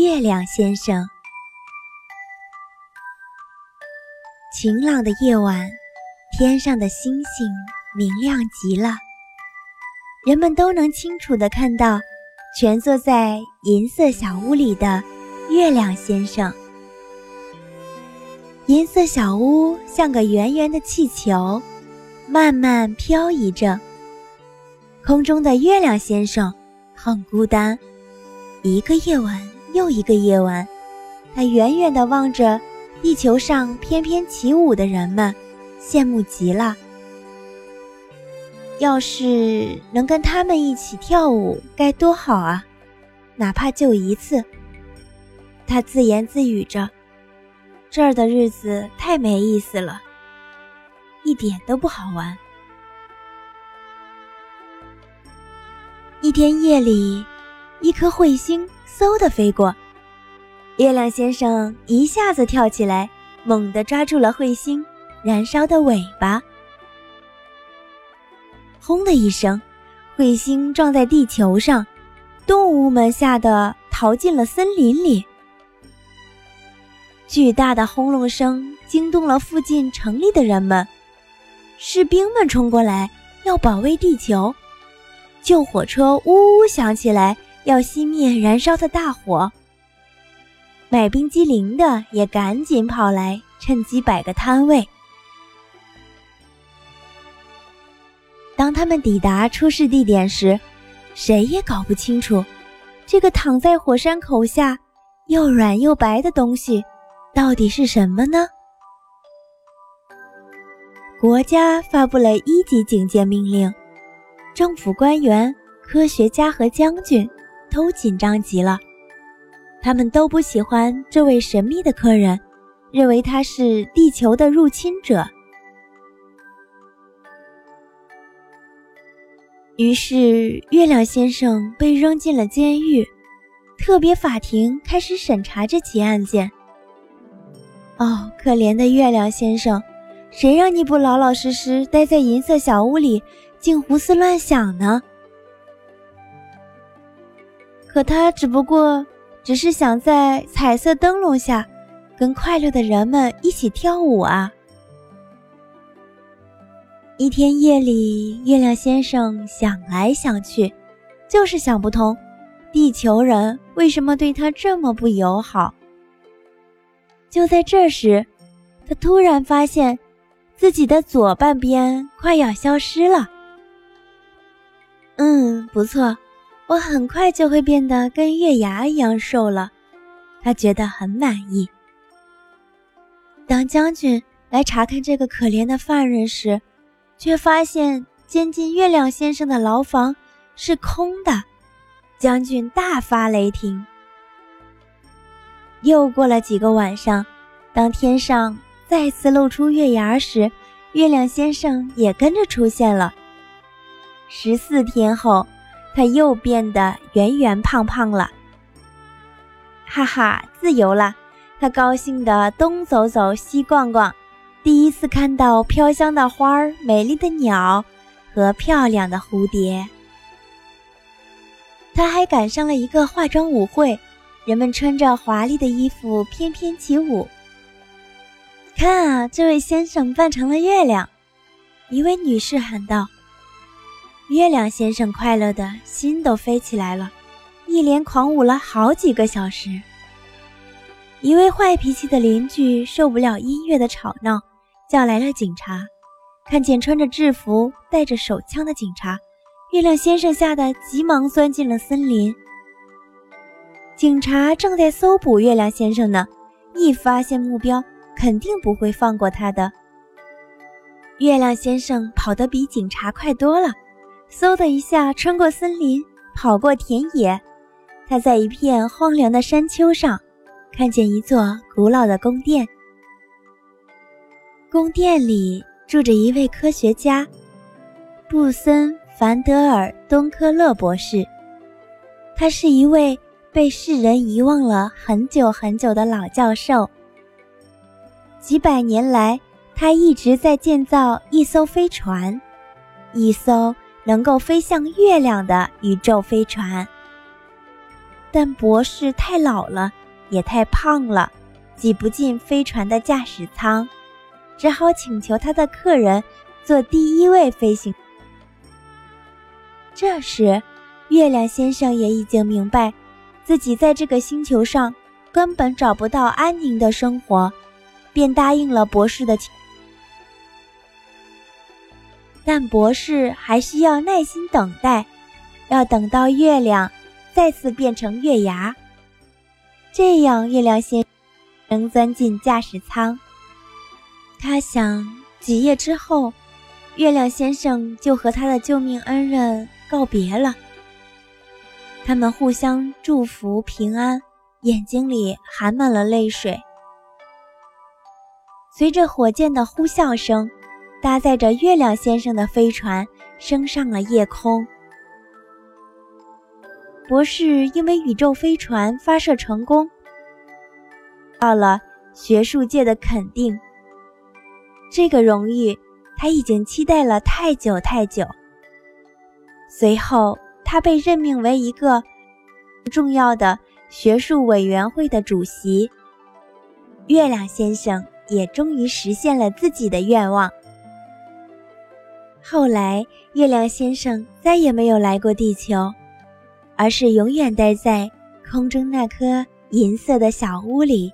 月亮先生。晴朗的夜晚，天上的星星明亮极了，人们都能清楚地看到蜷缩在银色小屋里的月亮先生。银色小屋像个圆圆的气球，慢慢漂移着。空中的月亮先生很孤单，一个夜晚又一个夜晚，他远远地望着地球上翩翩起舞的人们，羡慕极了。要是能跟他们一起跳舞，该多好啊！哪怕就一次。他自言自语着。这儿的日子太没意思了，一点都不好玩。一天夜里，一颗彗星嗖的飞过，月亮先生一下子跳起来，猛地抓住了彗星燃烧的尾巴。轰的一声，彗星撞在地球上，动物们吓得逃进了森林里。巨大的轰隆声惊动了附近城里的人们，士兵们冲过来要保卫地球，救火车呜呜响起来要熄灭燃烧的大火。买冰激凌的也赶紧跑来，趁机摆个摊位。当他们抵达出事地点时，谁也搞不清楚，这个躺在火山口下又软又白的东西。到底是什么呢？国家发布了一级警戒命令，政府官员、科学家和将军都紧张极了。他们都不喜欢这位神秘的客人，认为他是地球的入侵者。于是，月亮先生被扔进了监狱，特别法庭开始审查这起案件。哦，可怜的月亮先生，谁让你不老老实实待在银色小屋里，竟胡思乱想呢？可他只不过只是想在彩色灯笼下，跟快乐的人们一起跳舞啊！一天夜里，月亮先生想来想去，就是想不通，地球人为什么对他这么不友好。就在这时，他突然发现自己的左半边快要消失了。嗯，不错，我很快就会变得跟月牙一样瘦了。他觉得很满意。当将军来查看这个可怜的犯人时，却发现监禁月亮先生的牢房是空的。将军大发雷霆。又过了几个晚上，当天上再次露出月牙时，月亮先生也跟着出现了。十四天后，他又变得圆圆胖胖了。哈哈，自由了！他高兴地东走走，西逛逛，第一次看到飘香的花儿、美丽的鸟和漂亮的蝴蝶。他还赶上了一个化妆舞会。人们穿着华丽的衣服翩翩起舞。看啊，这位先生扮成了月亮，一位女士喊道。月亮先生快乐的心都飞起来了，一连狂舞了好几个小时。一位坏脾气的邻居受不了音乐的吵闹，叫来了警察。看见穿着制服、带着手枪的警察，月亮先生吓得急忙钻进了森林。警察正在搜捕月亮先生呢，一发现目标，肯定不会放过他的。月亮先生跑得比警察快多了，嗖的一下穿过森林，跑过田野，他在一片荒凉的山丘上，看见一座古老的宫殿。宫殿里住着一位科学家，布森·凡德尔·东科勒博士，他是一位。被世人遗忘了很久很久的老教授，几百年来，他一直在建造一艘飞船，一艘能够飞向月亮的宇宙飞船。但博士太老了，也太胖了，挤不进飞船的驾驶舱，只好请求他的客人做第一位飞行。这时，月亮先生也已经明白，自己在这个星球上根本找不到安宁的生活，便答应了博士的请。但博士还需要耐心等待，要等到月亮再次变成月牙，这样月亮先能钻进驾驶舱。他想，几夜之后，月亮先生就和他的救命恩人告别了。他们互相祝福平安，眼睛里含满了泪水。随着火箭的呼啸声。搭载着月亮先生的飞船升上了夜空。博士因为宇宙飞船发射成功，到了学术界的肯定。这个荣誉他已经期待了太久太久。随后，他被任命为一个重要的学术委员会的主席。月亮先生也终于实现了自己的愿望。后来，月亮先生再也没有来过地球，而是永远待在空中那颗银色的小屋里。